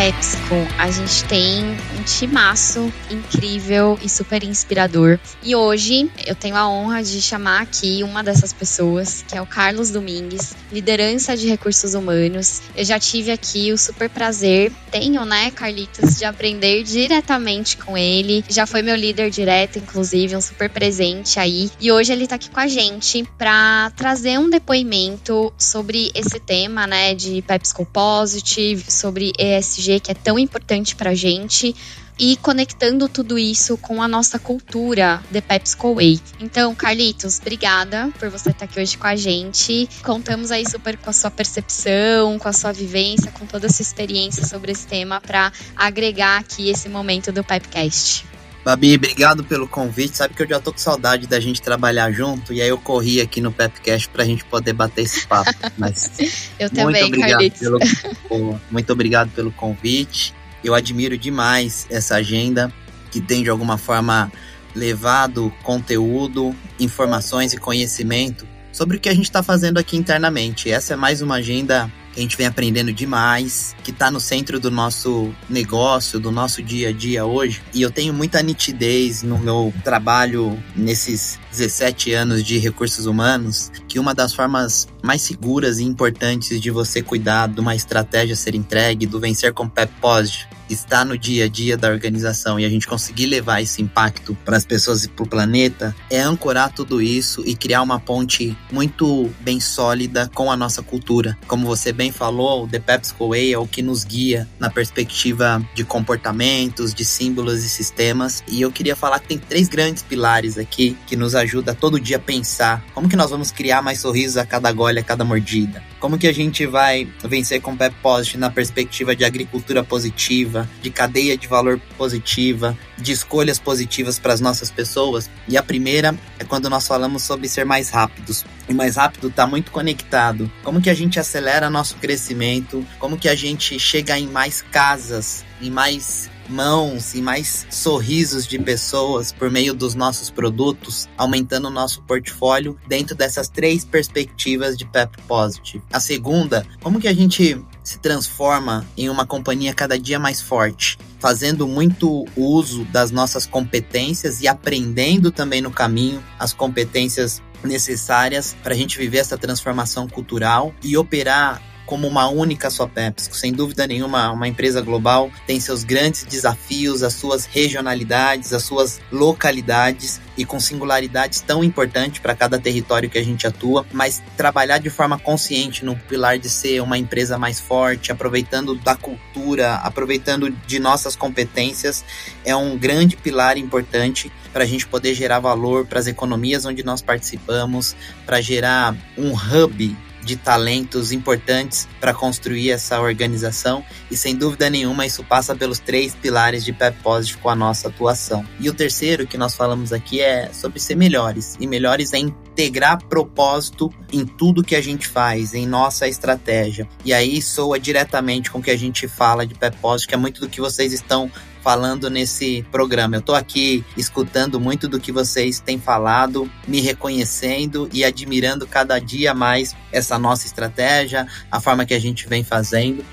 PepsiCo, a gente tem um timaço incrível e super inspirador. E hoje eu tenho a honra de chamar aqui uma dessas pessoas, que é o Carlos Domingues, liderança de recursos humanos. Eu já tive aqui o super prazer, tenho, né, Carlitos, de aprender diretamente com ele. Já foi meu líder direto, inclusive, um super presente aí. E hoje ele tá aqui com a gente para trazer um depoimento sobre esse tema, né, de PepsiCo Positive, sobre ESG, que é tão importante pra gente e conectando tudo isso com a nossa cultura The PepsiCo Way. Então, Carlitos, obrigada por você estar aqui hoje com a gente. Contamos aí super com a sua percepção, com a sua vivência, com toda a sua experiência sobre esse tema para agregar aqui esse momento do Pipecast. Babi, obrigado pelo convite. Sabe que eu já tô com saudade da gente trabalhar junto e aí eu corri aqui no Pepcast pra gente poder bater esse papo. Mas eu também, muito obrigado Carlitos. pelo, muito obrigado pelo convite. Eu admiro demais essa agenda que tem de alguma forma levado conteúdo, informações e conhecimento sobre o que a gente está fazendo aqui internamente. Essa é mais uma agenda que a gente vem aprendendo demais, que está no centro do nosso negócio, do nosso dia a dia hoje. E eu tenho muita nitidez no meu trabalho nesses 17 anos de recursos humanos, que uma das formas mais seguras e importantes de você cuidar de uma estratégia ser entregue, do vencer com Pep Positive, está no dia a dia da organização e a gente conseguir levar esse impacto para as pessoas e para o planeta é ancorar tudo isso e criar uma ponte muito bem sólida com a nossa cultura. Como você bem falou, o The PepsiCo Way é o que nos guia na perspectiva de comportamentos, de símbolos e sistemas. E eu queria falar que tem três grandes pilares aqui que nos ajudam todo dia a pensar como que nós vamos criar mais sorrisos a cada gole, a cada mordida. Como que a gente vai vencer com Pep Positive na perspectiva de agricultura positiva, de cadeia de valor positiva, de escolhas positivas para as nossas pessoas. E a primeira é quando nós falamos sobre ser mais rápidos. E mais rápido está muito conectado. Como que a gente acelera nosso crescimento? Como que a gente chega em mais casas, em mais mãos e mais sorrisos de pessoas por meio dos nossos produtos, aumentando o nosso portfólio dentro dessas três perspectivas de Pep Positive. A segunda, como que a gente se transforma em uma companhia cada dia mais forte, fazendo muito uso das nossas competências e aprendendo também no caminho as competências necessárias para a gente viver essa transformação cultural e operar como uma única só PepsiCo. Sem dúvida nenhuma, uma empresa global tem seus grandes desafios, as suas regionalidades, as suas localidades e com singularidades tão importantes para cada território que a gente atua, mas trabalhar de forma consciente no pilar de ser uma empresa mais forte, aproveitando da cultura, aproveitando de nossas competências, é um grande pilar importante para a gente poder gerar valor para as economias onde nós participamos, para gerar um hub de talentos importantes para construir essa organização e sem dúvida nenhuma isso passa pelos três pilares de Pep Positive com a nossa atuação. E o terceiro que nós falamos aqui é sobre ser melhores e melhores é integrar propósito em tudo que a gente faz, em nossa estratégia. E aí soa diretamente com o que a gente fala de Pep Positive, que é muito do que vocês estão falando nesse programa. Eu tô aqui escutando muito do que vocês têm falado, me reconhecendo e admirando cada dia mais essa nossa estratégia, a forma que a gente vem fazendo.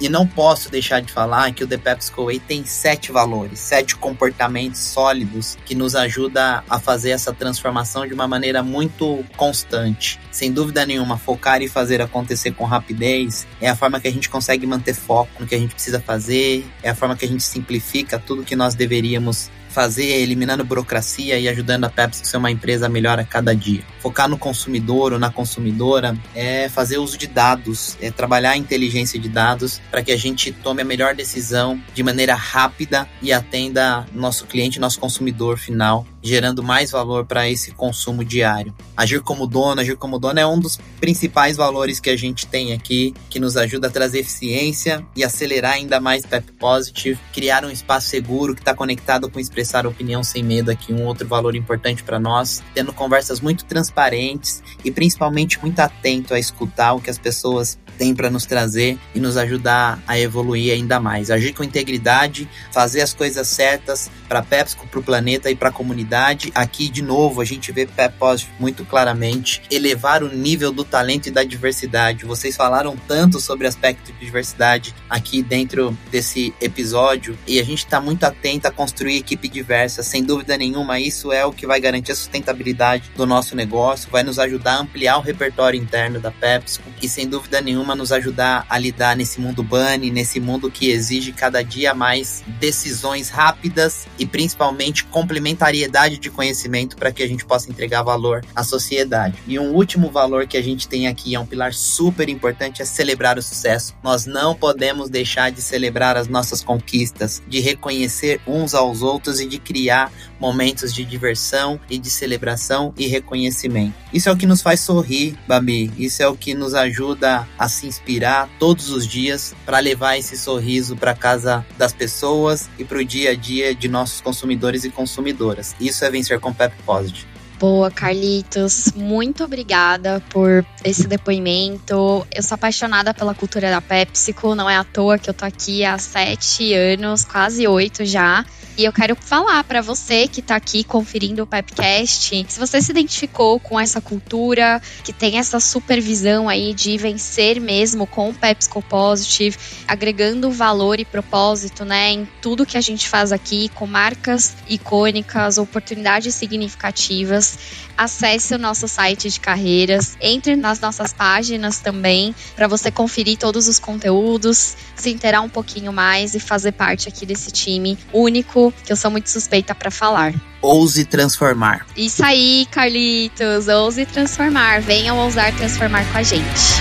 E não posso deixar de falar que o The PepsiCo Way tem sete valores, sete comportamentos sólidos que nos ajuda a fazer essa transformação de uma maneira muito constante. Sem dúvida nenhuma, focar e fazer acontecer com rapidez é a forma que a gente consegue manter foco no que a gente precisa fazer, é a forma que a gente simplifica tudo que nós deveríamos fazer, eliminando burocracia e ajudando a Pepsi a ser uma empresa melhor a cada dia. Focar no consumidor ou na consumidora é fazer uso de dados, é trabalhar a inteligência de dados para que a gente tome a melhor decisão de maneira rápida e atenda nosso cliente, nosso consumidor final, gerando mais valor para esse consumo diário. Agir como dono, agir como dono é um dos principais valores que a gente tem aqui, que nos ajuda a trazer eficiência e acelerar ainda mais Pep Positive, criar um espaço seguro que está conectado com expressar opinião sem medo aqui, um outro valor importante para nós, tendo conversas muito transparentes e principalmente muito atento a escutar o que as pessoas tem para nos trazer e nos ajudar a evoluir ainda mais. Agir com integridade, fazer as coisas certas para PepsiCo, para o planeta e para a comunidade. Aqui, de novo, a gente vê PepPos muito claramente elevar o nível do talento e da diversidade. Vocês falaram tanto sobre aspecto de diversidade aqui dentro desse episódio e a gente está muito atento a construir equipe diversa. Sem dúvida nenhuma, isso é o que vai garantir a sustentabilidade do nosso negócio, vai nos ajudar a ampliar o repertório interno da PepsiCo e sem dúvida nenhuma nos ajudar a lidar nesse mundo bunny, nesse mundo que exige cada dia mais decisões rápidas e principalmente complementariedade de conhecimento para que a gente possa entregar valor à sociedade. E um último valor que a gente tem aqui é um pilar super importante é celebrar o sucesso. Nós não podemos deixar de celebrar as nossas conquistas, de reconhecer uns aos outros e de criar momentos de diversão e de celebração e reconhecimento. Isso é o que nos faz sorrir, Babi. Isso é o que nos ajuda a se inspirar todos os dias para levar esse sorriso para casa das pessoas e para o dia a dia de nossos consumidores e consumidoras. Isso é vencer com Pep Positive. Boa, Carlitos. Muito obrigada por esse depoimento. Eu sou apaixonada pela cultura da PepsiCo. Não é à toa que eu tô aqui há sete anos, quase oito já. E eu quero falar para você que está aqui conferindo o Pepcast, se você se identificou com essa cultura, que tem essa supervisão aí de vencer mesmo com o PepsiCo Positive, agregando valor e propósito, né, em tudo que a gente faz aqui, com marcas icônicas, oportunidades significativas, acesse o nosso site de carreiras, entre nas nossas páginas também, para você conferir todos os conteúdos, se inteirar um pouquinho mais e fazer parte aqui desse time único que eu sou muito suspeita para falar. Ouse transformar. Isso aí, Carlitos, ouse transformar. Venham ousar transformar com a gente.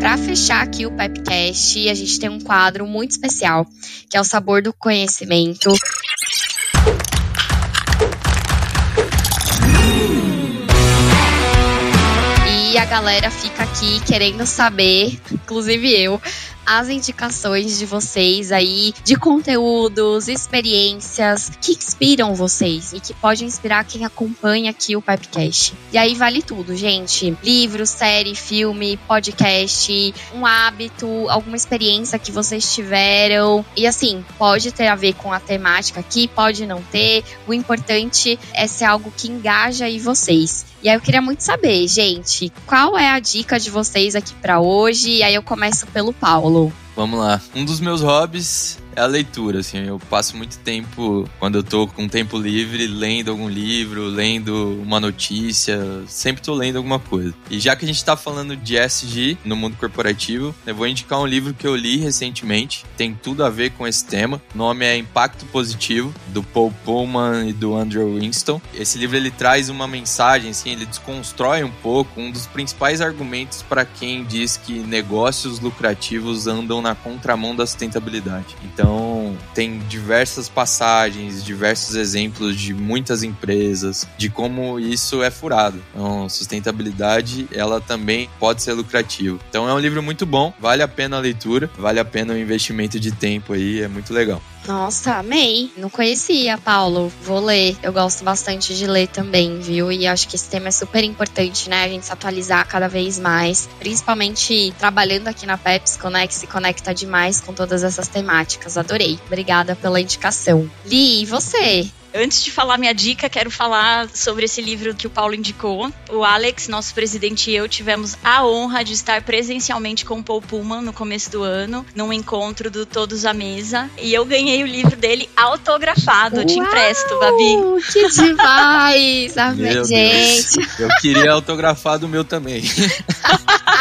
Para fechar aqui o Pepcast, a gente tem um quadro muito especial, que é o Sabor do Conhecimento. Galera fica aqui querendo saber, inclusive eu, as indicações de vocês aí de conteúdos, experiências que inspiram vocês e que podem inspirar quem acompanha aqui o Pipecast. E aí vale tudo, gente. Livro, série, filme, podcast, um hábito, alguma experiência que vocês tiveram. E assim, pode ter a ver com a temática aqui, pode não ter. O importante é ser algo que engaja aí vocês. E aí eu queria muito saber, gente, qual é a dica de vocês aqui para hoje? E aí eu começo pelo Paulo. Vamos lá. Um dos meus hobbies é a leitura, assim. Eu passo muito tempo, quando eu tô com tempo livre, lendo algum livro, lendo uma notícia, sempre tô lendo alguma coisa. E já que a gente tá falando de SG no mundo corporativo, eu vou indicar um livro que eu li recentemente, tem tudo a ver com esse tema. O nome é Impacto Positivo, do Paul Pullman e do Andrew Winston. Esse livro ele traz uma mensagem, assim, ele desconstrói um pouco um dos principais argumentos para quem diz que negócios lucrativos andam na contramão da sustentabilidade. Então, tem diversas passagens, diversos exemplos de muitas empresas, de como isso é furado. Então, sustentabilidade, ela também pode ser lucrativa. Então, é um livro muito bom, vale a pena a leitura, vale a pena o investimento de tempo aí, é muito legal. Nossa, amei. Não conhecia, Paulo. Vou ler. Eu gosto bastante de ler também, viu? E acho que esse tema é super importante, né? A gente se atualizar cada vez mais. Principalmente trabalhando aqui na PepsiCo, né? Que se conecta demais com todas essas temáticas. Adorei. Obrigada pela indicação. Li, e você? Antes de falar minha dica, quero falar sobre esse livro que o Paulo indicou. O Alex, nosso presidente e eu tivemos a honra de estar presencialmente com o Paul Pullman no começo do ano, num encontro do Todos à Mesa. E eu ganhei o livro dele autografado. Eu te empresto, Babi. Que demais! Amém, gente. Deus. Eu queria autografar do meu também.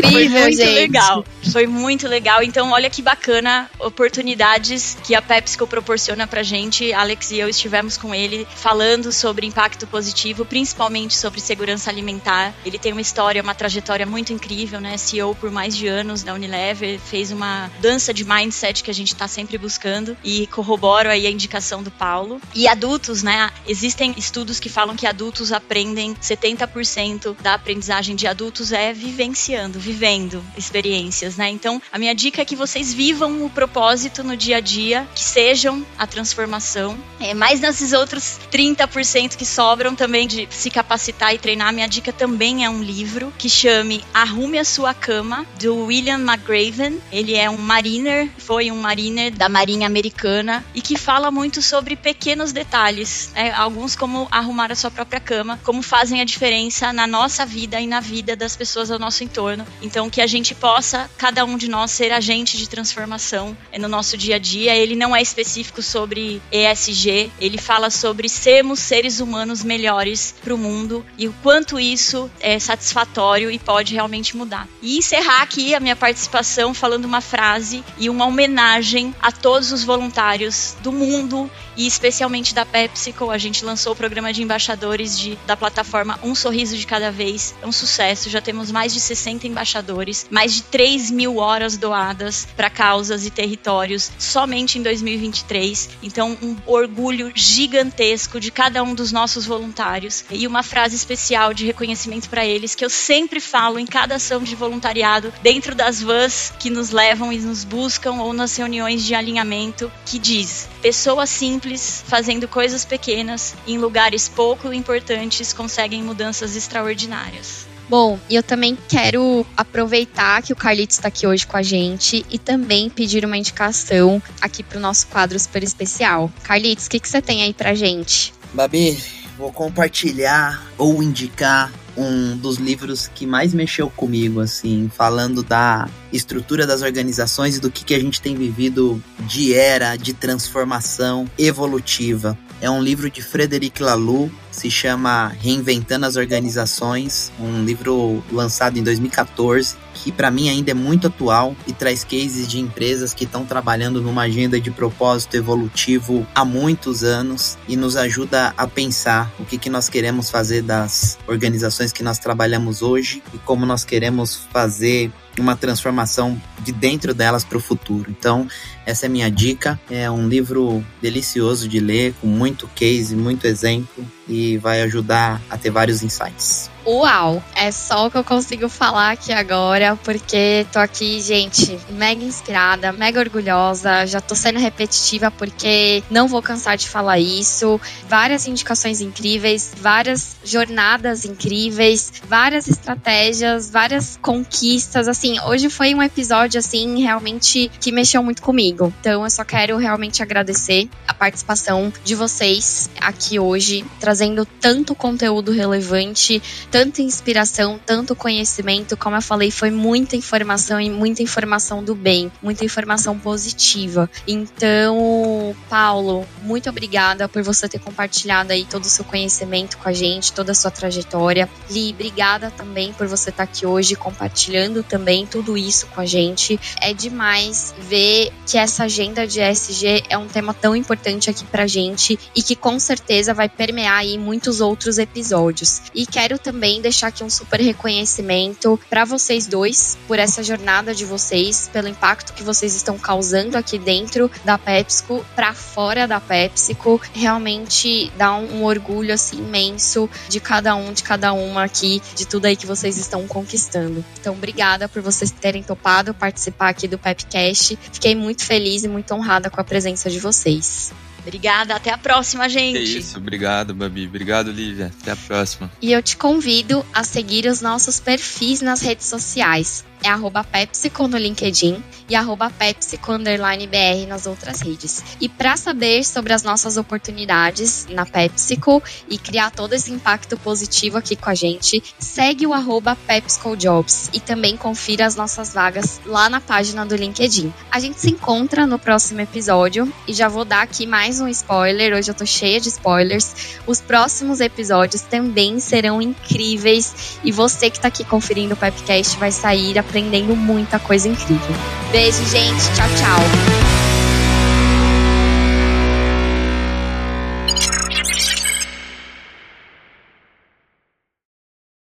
Incrível, Foi muito gente. legal. Foi muito legal. Então, olha que bacana oportunidades que a PepsiCo proporciona pra gente. Alex e eu estivemos com ele falando sobre impacto positivo, principalmente sobre segurança alimentar. Ele tem uma história, uma trajetória muito incrível, né? CEO por mais de anos da Unilever, fez uma dança de mindset que a gente tá sempre buscando e corroboro aí a indicação do Paulo. E adultos, né? Existem estudos que falam que adultos aprendem 70% da aprendizagem de adultos é vivenciando, vivendo experiências. né? Então, a minha dica é que vocês vivam o propósito no dia a dia, que sejam a transformação. É, mais nesses outros 30% que sobram também de se capacitar e treinar, minha dica também é um livro que chame Arrume a Sua Cama, do William McGraven. Ele é um mariner, foi um mariner da Marinha Americana e que fala muito sobre pequenos detalhes, né? alguns como arrumar a sua própria cama, como fazem a diferença na nossa vida e na vida das pessoas ao nosso entorno. Então, que a gente possa, cada um de nós, ser agente de transformação no nosso dia a dia. Ele não é específico sobre ESG, ele fala sobre sermos seres humanos melhores para o mundo e o quanto isso é satisfatório e pode realmente mudar. E encerrar aqui a minha participação falando uma frase e uma homenagem a todos os voluntários do mundo e especialmente da PepsiCo. A gente lançou o programa de embaixadores de, da plataforma Um Sorriso de Cada Vez. É um sucesso, já temos mais de 60 embaixadores, mais de 3 mil horas doadas para causas e territórios somente em 2023. Então, um orgulho gigantesco de cada um dos nossos voluntários e uma frase especial de reconhecimento para eles que eu sempre falo em cada ação de voluntariado dentro das vans que nos levam e nos buscam ou nas reuniões de alinhamento, que diz: pessoa simples simples, fazendo coisas pequenas, em lugares pouco importantes, conseguem mudanças extraordinárias. Bom, e eu também quero aproveitar que o Carlitos está aqui hoje com a gente e também pedir uma indicação aqui para o nosso quadro super especial. Carlitos, o que, que você tem aí para gente? Babi, vou compartilhar ou indicar um dos livros que mais mexeu comigo, assim, falando da estrutura das organizações e do que, que a gente tem vivido de era de transformação evolutiva. É um livro de Frederic Laloux, se chama Reinventando as Organizações, um livro lançado em 2014, que para mim ainda é muito atual e traz cases de empresas que estão trabalhando numa agenda de propósito evolutivo há muitos anos e nos ajuda a pensar o que, que nós queremos fazer das organizações que nós trabalhamos hoje e como nós queremos fazer uma transformação de dentro delas para o futuro. Então, essa é minha dica. É um livro delicioso de ler, com muito case, muito exemplo e vai ajudar a ter vários insights. Uau! É só o que eu consigo falar aqui agora, porque tô aqui, gente, mega inspirada, mega orgulhosa. Já tô sendo repetitiva porque não vou cansar de falar isso. Várias indicações incríveis, várias jornadas incríveis, várias estratégias, várias conquistas. Assim, hoje foi um episódio, assim, realmente que mexeu muito comigo. Então, eu só quero realmente agradecer a participação de vocês aqui hoje, trazendo tanto conteúdo relevante tanta inspiração, tanto conhecimento, como eu falei, foi muita informação e muita informação do bem, muita informação positiva. Então, Paulo, muito obrigada por você ter compartilhado aí todo o seu conhecimento com a gente, toda a sua trajetória. Li, obrigada também por você estar aqui hoje compartilhando também tudo isso com a gente. É demais ver que essa agenda de ESG é um tema tão importante aqui pra gente e que com certeza vai permear aí muitos outros episódios. E quero também também deixar aqui um super reconhecimento para vocês dois por essa jornada de vocês, pelo impacto que vocês estão causando aqui dentro da PepsiCo, para fora da PepsiCo. Realmente dá um, um orgulho assim imenso de cada um, de cada uma aqui, de tudo aí que vocês estão conquistando. Então, obrigada por vocês terem topado participar aqui do Pepcast. Fiquei muito feliz e muito honrada com a presença de vocês. Obrigada, até a próxima, gente. É isso, obrigado, Babi. Obrigado, Lívia. Até a próxima. E eu te convido a seguir os nossos perfis nas redes sociais é arroba PepsiCo no LinkedIn e arroba PepsiCo BR nas outras redes. E para saber sobre as nossas oportunidades na PepsiCo e criar todo esse impacto positivo aqui com a gente, segue o arroba PepsiCo Jobs e também confira as nossas vagas lá na página do LinkedIn. A gente se encontra no próximo episódio e já vou dar aqui mais um spoiler, hoje eu tô cheia de spoilers. Os próximos episódios também serão incríveis e você que tá aqui conferindo o Pepcast vai sair aprendendo muita coisa incrível. Beijo, gente. Tchau, tchau.